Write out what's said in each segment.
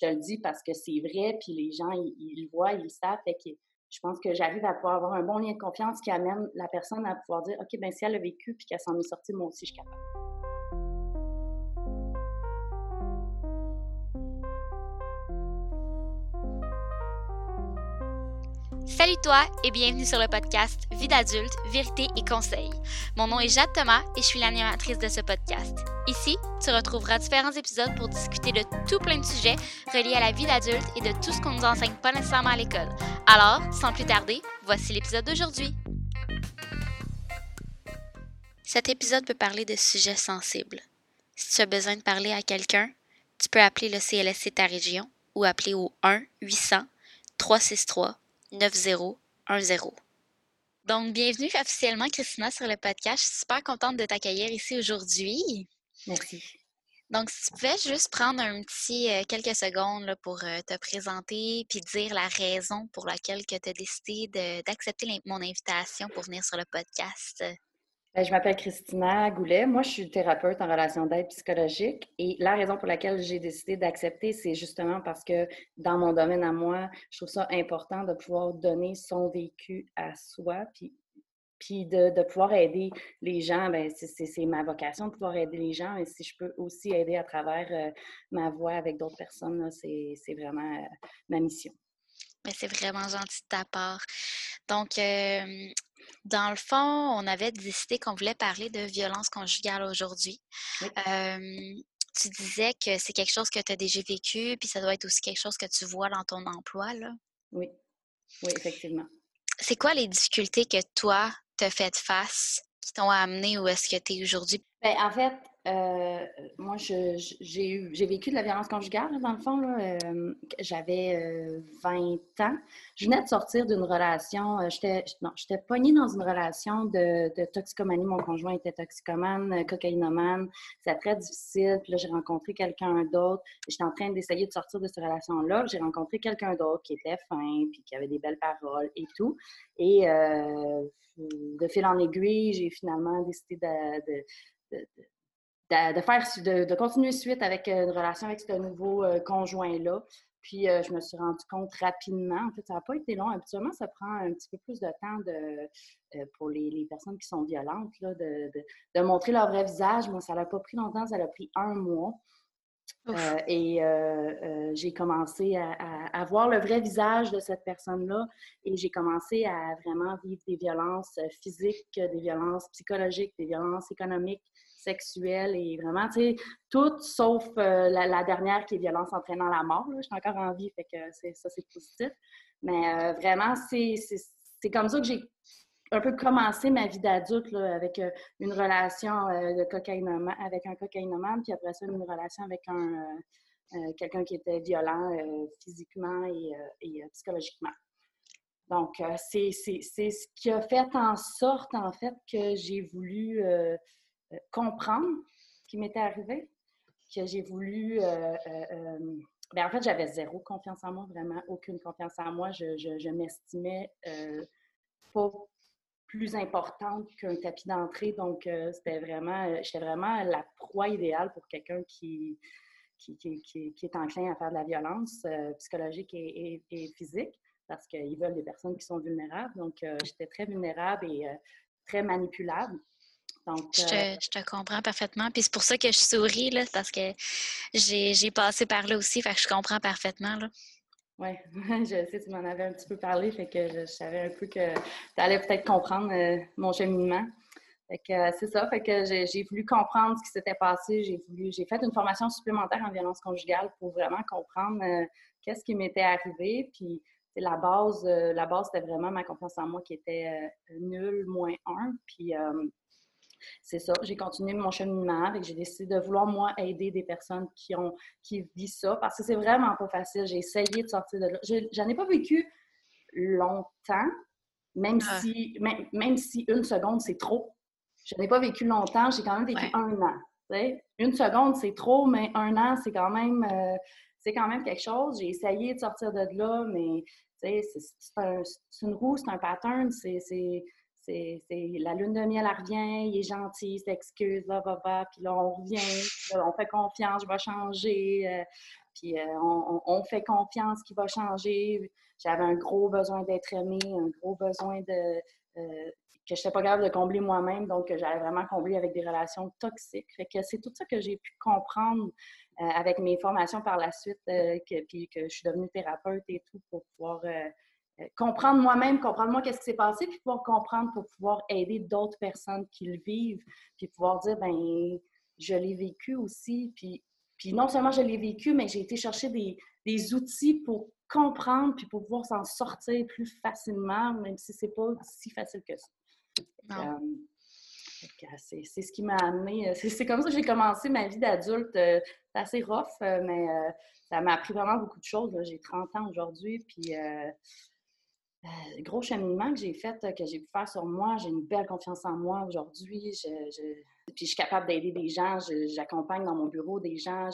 je te le dis parce que c'est vrai, puis les gens, ils, le voient, ils le savent. Fait que je pense que j'arrive à pouvoir avoir un bon lien de confiance qui amène la personne à pouvoir dire, OK, ben si elle a vécu puis qu'elle s'en est sortie, moi aussi, je suis capable. Salut toi et bienvenue sur le podcast Vie d'adulte, vérité et conseils. Mon nom est Jade Thomas et je suis l'animatrice de ce podcast. Ici, tu retrouveras différents épisodes pour discuter de tout plein de sujets reliés à la vie d'adulte et de tout ce qu'on nous enseigne pas nécessairement à l'école. Alors, sans plus tarder, voici l'épisode d'aujourd'hui. Cet épisode peut parler de sujets sensibles. Si tu as besoin de parler à quelqu'un, tu peux appeler le CLSC ta région ou appeler au 1 800 363 9010. Donc, bienvenue officiellement, Christina, sur le podcast. Je suis super contente de t'accueillir ici aujourd'hui. Merci. Donc, si tu pouvais juste prendre un petit euh, quelques secondes pour euh, te présenter puis dire la raison pour laquelle tu as décidé d'accepter mon invitation pour venir sur le podcast. Ben, je m'appelle Christina Goulet. Moi, je suis thérapeute en relation d'aide psychologique. Et la raison pour laquelle j'ai décidé d'accepter, c'est justement parce que dans mon domaine à moi, je trouve ça important de pouvoir donner son vécu à soi, puis, puis de, pouvoir aider les gens. Ben, c'est ma vocation de pouvoir aider les gens. Et si je peux aussi aider à travers euh, ma voix avec d'autres personnes, c'est vraiment euh, ma mission. Mais c'est vraiment gentil de ta part. Donc, dans le fond, on avait décidé qu'on voulait parler de violence conjugale aujourd'hui. tu disais que c'est quelque chose que tu as déjà vécu, puis ça doit être aussi quelque chose que tu vois dans ton emploi, là. Oui, oui, effectivement. C'est quoi les difficultés que toi, tu as faites face qui t'ont amené où est-ce que tu es aujourd'hui? Bien, en fait, euh, moi, j'ai vécu de la violence conjugale, dans le fond. Euh, J'avais 20 euh, ans. Je venais de sortir d'une relation. J'étais pognée dans une relation de, toxicomanie. Mon conjoint était toxicomane, cocaïnomane. C'était très difficile. Puis là, j'ai rencontré quelqu'un d'autre. J'étais en train d'essayer de sortir de cette relation-là. J'ai rencontré quelqu'un d'autre qui était fin, puis qui avait des belles paroles et tout. Et de fil en aiguille, j'ai finalement décidé de, faire, de, continuer suite avec euh, une relation avec ce nouveau euh, conjoint-là. Puis euh, je me suis rendu compte rapidement, en fait, ça n'a pas été long. Habituellement, ça prend un petit peu plus de temps de, pour les, personnes qui sont violentes, là, de, montrer leur vrai visage. Moi, ça n'a pas pris longtemps, ça a pris un mois. et j'ai commencé à, à, voir le vrai visage de cette personne-là et j'ai commencé à vraiment vivre des violences physiques, des violences psychologiques, des violences économiques, sexuelle et vraiment, tu sais, tout sauf euh, la, dernière qui est violence entraînant la mort. Je suis encore en vie, fait que ça, c'est positif. Mais euh, vraiment, c'est comme ça que j'ai un peu commencé ma vie d'adulte avec euh, une relation de avec un cocaïnomane, puis après ça, une relation avec un quelqu'un qui était violent physiquement et, psychologiquement. Donc, c'est ce qui a fait en sorte, en fait, que j'ai voulu comprendre ce qui m'était arrivé, que j'ai voulu... Euh, euh, ben, en fait, j'avais zéro confiance en moi, vraiment aucune confiance en moi. Je, je, m'estimais pas plus importante qu'un tapis d'entrée. Donc, c'était vraiment, j'étais vraiment la proie idéale pour quelqu'un qui, qui, qui, qui, est enclin à faire de la violence psychologique et, et, physique parce qu'ils veulent des personnes qui sont vulnérables. Donc, j'étais très vulnérable et très manipulable. Euh, je, te, comprends parfaitement. Puis c'est pour ça que je souris, là, parce que j'ai passé par là aussi, fait que je comprends parfaitement. Oui, je sais, tu m'en avais un petit peu parlé, fait que je, savais un peu que tu allais peut-être comprendre euh, mon cheminement. Fait que euh, c'est ça, fait que j'ai voulu comprendre ce qui s'était passé. J'ai voulu, j'ai fait une formation supplémentaire en violence conjugale pour vraiment comprendre qu'est-ce qui m'était arrivé. Puis la base, la base, c'était vraiment ma confiance en moi qui était nulle, moins un. Puis c'est ça. J'ai continué mon cheminement avec j'ai décidé de vouloir, moi, aider des personnes qui ont qui vivent ça parce que c'est vraiment pas facile. J'ai essayé de sortir de là. J'en ai pas vécu longtemps, même, si, même, si une seconde, c'est trop. Je n'ai pas vécu longtemps, j'ai quand même vécu un an. Une seconde, c'est trop, mais un an, c'est quand même euh, c'est quand même quelque chose. J'ai essayé de sortir de là, mais c'est une roue, c'est un pattern, c'est c'est la lune de miel, elle revient, il est gentil, il s'excuse, va, va, va, puis là, on revient, on fait confiance, je vais changer. Euh, puis on, fait confiance qu'il va changer. J'avais un gros besoin d'être aimée, un gros besoin de que je n'étais pas capable de combler moi-même, donc j'allais vraiment combler avec des relations toxiques. Fait que c'est tout ça que j'ai pu comprendre avec mes formations par la suite, que, puis que je suis devenue thérapeute et tout pour pouvoir euh, comprendre moi-même, comprendre moi qu'est-ce qui s'est passé, puis pouvoir comprendre pour pouvoir aider d'autres personnes qui le vivent, puis pouvoir dire, ben je l'ai vécu aussi, puis, puis non seulement je l'ai vécu, mais j'ai été chercher des, des, outils pour comprendre, puis pour pouvoir s'en sortir plus facilement, même si c'est pas si facile que ça. Euh, c'est ce qui m'a amené. Euh, c'est comme ça que j'ai commencé ma vie d'adulte. C'est assez rough, mais ça m'a appris vraiment beaucoup de choses. J'ai 30 ans aujourd'hui, puis euh, gros cheminement que j'ai fait, que j'ai pu faire sur moi. J'ai une belle confiance en moi aujourd'hui. Je, puis je suis capable d'aider des gens. J'accompagne dans mon bureau des gens.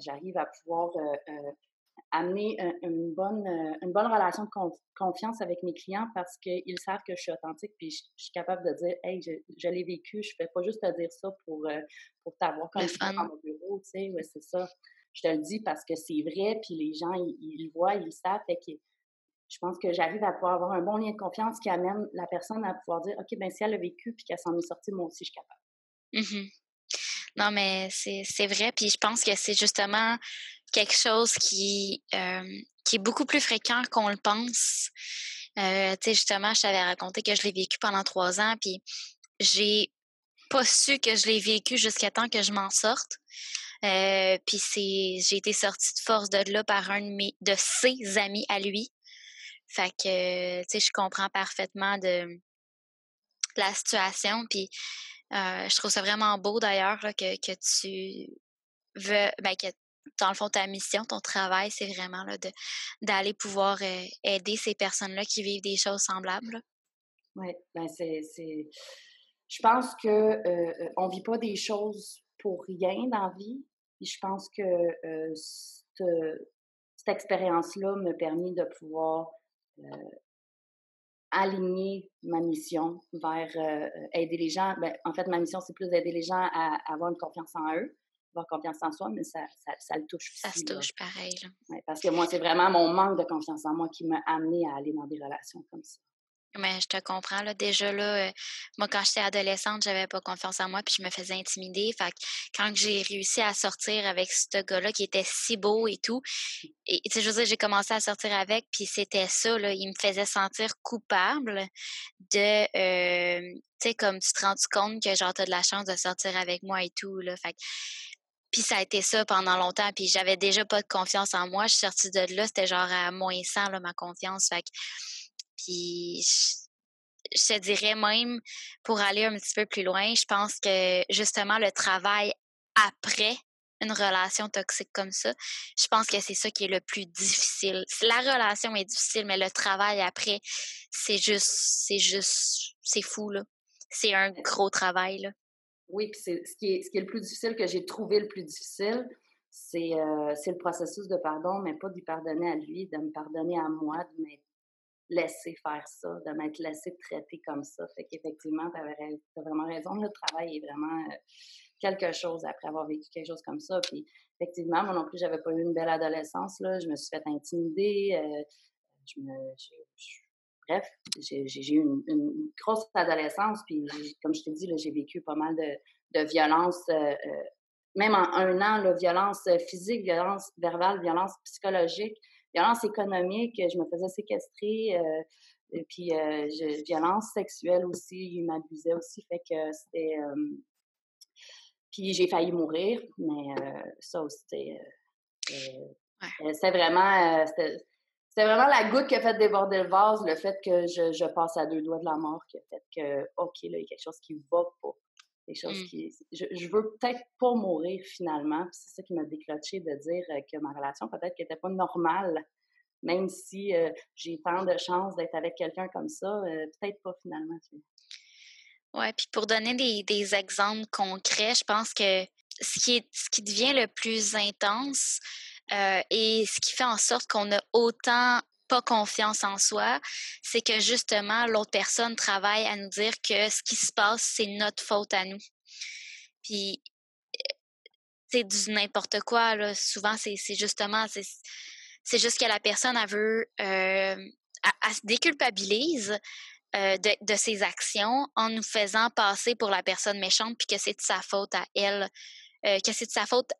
J'arrive à pouvoir euh, euh, amener une, bonne, une bonne relation de confiance avec mes clients parce qu'ils savent que je suis authentique. Puis je, suis capable de dire, hey, je, l'ai vécu. Je ne fais pas juste te dire ça pour, pour t'avoir comme ça dans mon bureau. Tu sais, ouais, c'est ça. Je te le dis parce que c'est vrai. Puis les gens, ils, le voient, ils le savent. Fait que je pense que j'arrive à pouvoir avoir un bon lien de confiance qui amène la personne à pouvoir dire OK, ben si elle a vécu puis qu'elle s'en est sortie, moi aussi, je suis capable. Mmh non, mais c'est vrai. Puis je pense que c'est justement quelque chose qui, qui est beaucoup plus fréquent qu'on le pense. Euh, tu sais, justement, je t'avais raconté que je l'ai vécu pendant trois ans, puis j'ai pas su que je l'ai vécu jusqu'à temps que je m'en sorte. Euh, puis c'est, j'ai été sortie de force de là par un de, mes, de ses amis à lui. Fait que, tu sais, je comprends parfaitement de la situation. Puis, euh, je trouve ça vraiment beau d'ailleurs que, que tu veux, ben, que dans le fond, ta mission, ton travail, c'est vraiment d'aller pouvoir euh, aider ces personnes-là qui vivent des choses semblables. Oui, ben c'est, Je pense que euh, on vit pas des choses pour rien dans la vie. Et je pense que cette, cette expérience-là m'a permis de pouvoir euh, aligner ma mission vers euh, aider les gens. Ben, en fait, ma mission, c'est plus d'aider les gens à, avoir une confiance en eux, avoir confiance en soi, mais ça, ça, le touche aussi. Ça se touche pareil. parce que moi, c'est vraiment mon manque de confiance en moi qui m'a amené à aller dans des relations comme ça. Mais je te comprends. Là. Déjà, là, euh, moi, quand j'étais adolescente, j'avais pas confiance en moi, puis je me faisais intimider. Fait quand j'ai réussi à sortir avec ce gars-là qui était si beau et tout, et tu sais, je veux dire, j'ai commencé à sortir avec, puis c'était ça, là, il me faisait sentir coupable de, euh, tu sais, comme tu te rends compte que genre, t'as de la chance de sortir avec moi et tout, là. Fait puis ça a été ça pendant longtemps, puis j'avais déjà pas de confiance en moi. Je suis sortie de là, c'était genre à moins 100, là, ma confiance. Fait puis je, te dirais même, pour aller un petit peu plus loin, je pense que justement le travail après une relation toxique comme ça, je pense que c'est ça qui est le plus difficile. La relation est difficile, mais le travail après, c'est juste, c'est juste, c'est fou, là. C'est un gros travail, là. Oui, puis ce qui, est, ce qui est le plus difficile, que j'ai trouvé le plus difficile, c'est euh, le processus de pardon, mais pas d'y pardonner à lui, de me pardonner à moi, de m'être laisser faire ça, de m'être laissé traiter comme ça. Fait qu'effectivement, tu as vraiment raison. Le travail est vraiment euh, quelque chose après avoir vécu quelque chose comme ça. Puis effectivement, moi non plus, j'avais pas eu une belle adolescence. Là. Je me suis fait intimider. Euh, bref, j'ai eu une, grosse adolescence. Puis comme je te dis, j'ai vécu pas mal de, de violence. Euh, même en un an, la violence physique, violence verbale, violence psychologique violence économique, je me faisais séquestrer, euh, et puis euh, violence sexuelle aussi, il m'abusait aussi, fait que c'était... Euh, puis j'ai failli mourir, mais ça aussi, c'était... vraiment... c'était vraiment la goutte qui a fait déborder le vase, le fait que je, je, passe à deux doigts de la mort, qui a fait que, OK, là, il y a quelque chose qui va pas. Quelque chose mmh. qui. Je, je veux peut-être pas mourir finalement. C'est ça qui m'a déclenché de dire euh, que ma relation peut-être qu'elle n'était pas normale. Même si euh, j'ai tant de chance d'être avec quelqu'un comme ça, euh, peut-être pas finalement. Oui, puis pour donner des, des, exemples concrets, je pense que ce qui, est, ce qui devient le plus intense et ce qui fait en sorte qu'on a autant pas confiance en soi, c'est que justement, l'autre personne travaille à nous dire que ce qui se passe, c'est notre faute à nous. Puis, c'est du n'importe quoi. Là. Souvent, c'est justement, c'est juste que la personne, elle veut, euh, elle, se déculpabilise euh, de, de, ses actions en nous faisant passer pour la personne méchante, puis que c'est de sa faute à elle, euh, que c'est de sa faute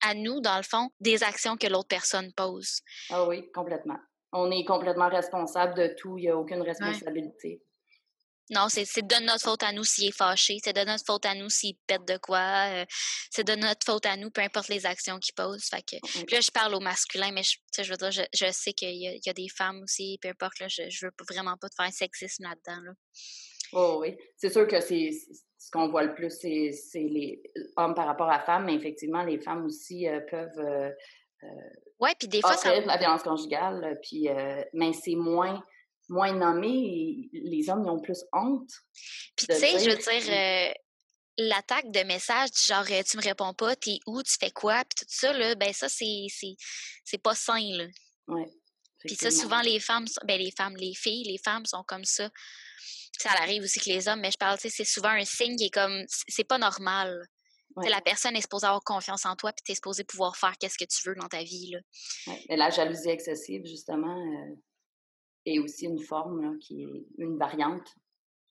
à nous, dans le fond, des actions que l'autre personne pose. Ah oui, complètement. On est complètement responsable de tout, il n'y a aucune responsabilité. Non, c'est de notre faute à nous s'il est fâché, c'est de notre faute à nous s'il pète de quoi, euh, c'est de notre faute à nous, peu importe les actions qu'il pose. Fait que, puis là, je parle au masculin, mais je, je veux dire, je, sais qu'il y, a des femmes aussi, peu importe, là, je, je veux vraiment pas te faire un sexisme là-dedans. Là. Oh oui, c'est sûr que c'est ce qu'on voit le plus, c'est les hommes par rapport à femmes, mais effectivement, les femmes aussi euh, peuvent euh, ouais, puis des fois, ça... la violence conjugale, puis, mais c'est moins moins nommés, les hommes, ils ont plus honte. Puis tu sais, je veux dire, euh, l'attaque de messages genre euh, tu me réponds pas, t'es où, tu fais quoi, puis tout ça, là, ben ça, c'est, c'est, pas sain, là. Ouais. Puis ça, souvent, les femmes, ben les femmes, les filles, les femmes sont comme ça. Ça arrive aussi que les hommes, mais je parle, tu sais, c'est souvent un signe qui est comme, c'est pas normal. La personne est supposée avoir confiance en toi, puis tu es supposé pouvoir faire qu'est-ce que tu veux dans ta vie. Là. Ouais. La jalousie excessive, justement, euh, et aussi une forme qui est une variante.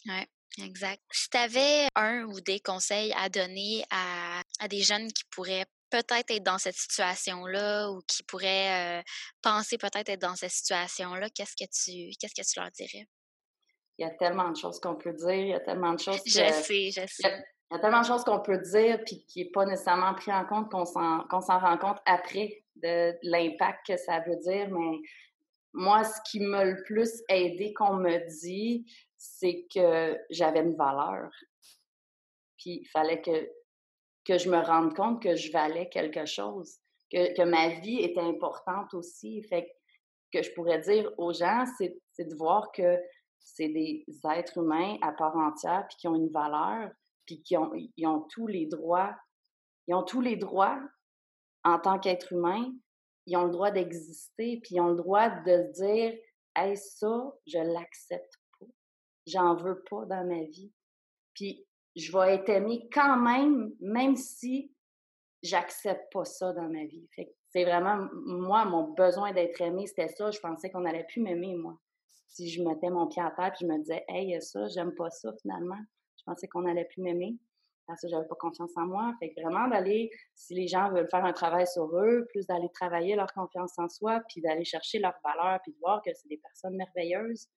Oui, exact. Si tu avais un ou des conseils à donner à, à des jeunes qui pourraient peut-être être dans cette situation-là ou qui pourraient euh, penser peut-être être dans cette situation-là, qu'est-ce que tu qu'est-ce que tu leur dirais? Il y a tellement de choses qu'on peut dire, il y a tellement de choses Je sais, je sais. Il y, a, tellement de choses qu'on peut dire puis qui n'est pas nécessairement pris en compte, qu'on s'en, qu'on rend compte après de l'impact que ça veut dire, mais moi, ce qui m'a le plus aidé qu'on me dit, c'est que j'avais une valeur. Puis il fallait que, que je me rende compte que je valais quelque chose, que, que ma vie était importante aussi. Fait que je pourrais dire aux gens, c'est de voir que c'est des êtres humains à part entière, puis qui ont une valeur, puis qui ont, ils ont tous les droits. Ils ont tous les droits en tant qu'être humain, ils ont le droit d'exister, puis ils ont le droit de dire Hey, ça, je l'accepte pas. J'en veux pas dans ma vie. Puis je vais être aimée quand même, même si j'accepte pas ça dans ma vie. C'est vraiment, moi, mon besoin d'être aimée, c'était ça. Je pensais qu'on allait plus m'aimer, moi. Si je mettais mon pied à terre puis je me disais, hey, ça, j'aime pas ça, finalement. Je pensais qu'on allait plus m'aimer parce que j'avais pas confiance en moi. Fait que vraiment d'aller, si les gens veulent faire un travail sur eux, plus d'aller travailler leur confiance en soi, puis d'aller chercher leur valeur, puis de voir que c'est des personnes merveilleuses,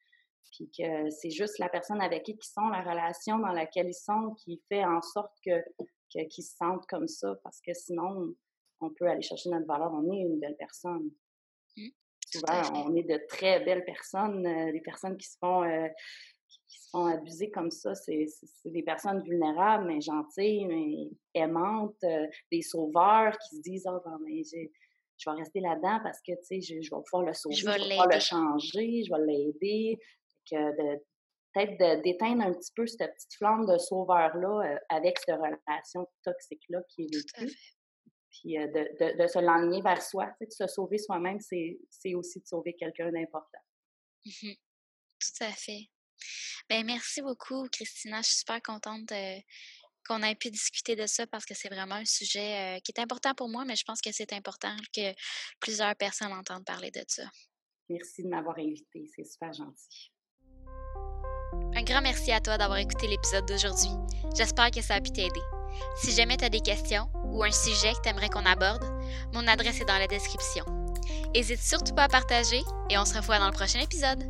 puis que c'est juste la personne avec qui ils sont, la relation dans laquelle ils sont, qui fait en sorte que qu'ils se sentent comme ça, parce que sinon, on peut aller chercher notre valeur. On est une belle personne. Mmh. Souvent, on est de très belles personnes, euh, des personnes qui se font euh, qui se font abuser comme ça, c'est des personnes vulnérables, mais gentilles, mais aimantes, euh, des sauveurs qui se disent oh, mais je vais rester là-dedans parce que je, je, vais pouvoir le sauver, je vais, pouvoir le changer, je vais l'aider. Peut-être d'éteindre un petit peu cette petite flamme de sauveur-là euh, avec cette relation toxique-là qui est vécue. Puis euh, de, de, de, se l'enligner vers soi. de se sauver soi-même, c'est aussi de sauver quelqu'un d'important. Mmh Tout à fait. Ben, merci beaucoup, Christina. Je suis super contente qu'on ait pu discuter de ça parce que c'est vraiment un sujet qui est important pour moi, mais je pense que c'est important que plusieurs personnes entendent parler de ça. Merci de m'avoir invité. C'est super gentil. Un grand merci à toi d'avoir écouté l'épisode d'aujourd'hui. J'espère que ça a pu t'aider. Si jamais tu as des questions ou un sujet que tu aimerais qu'on aborde, mon adresse est dans la description. N'hésite surtout pas à partager et on se revoit dans le prochain épisode.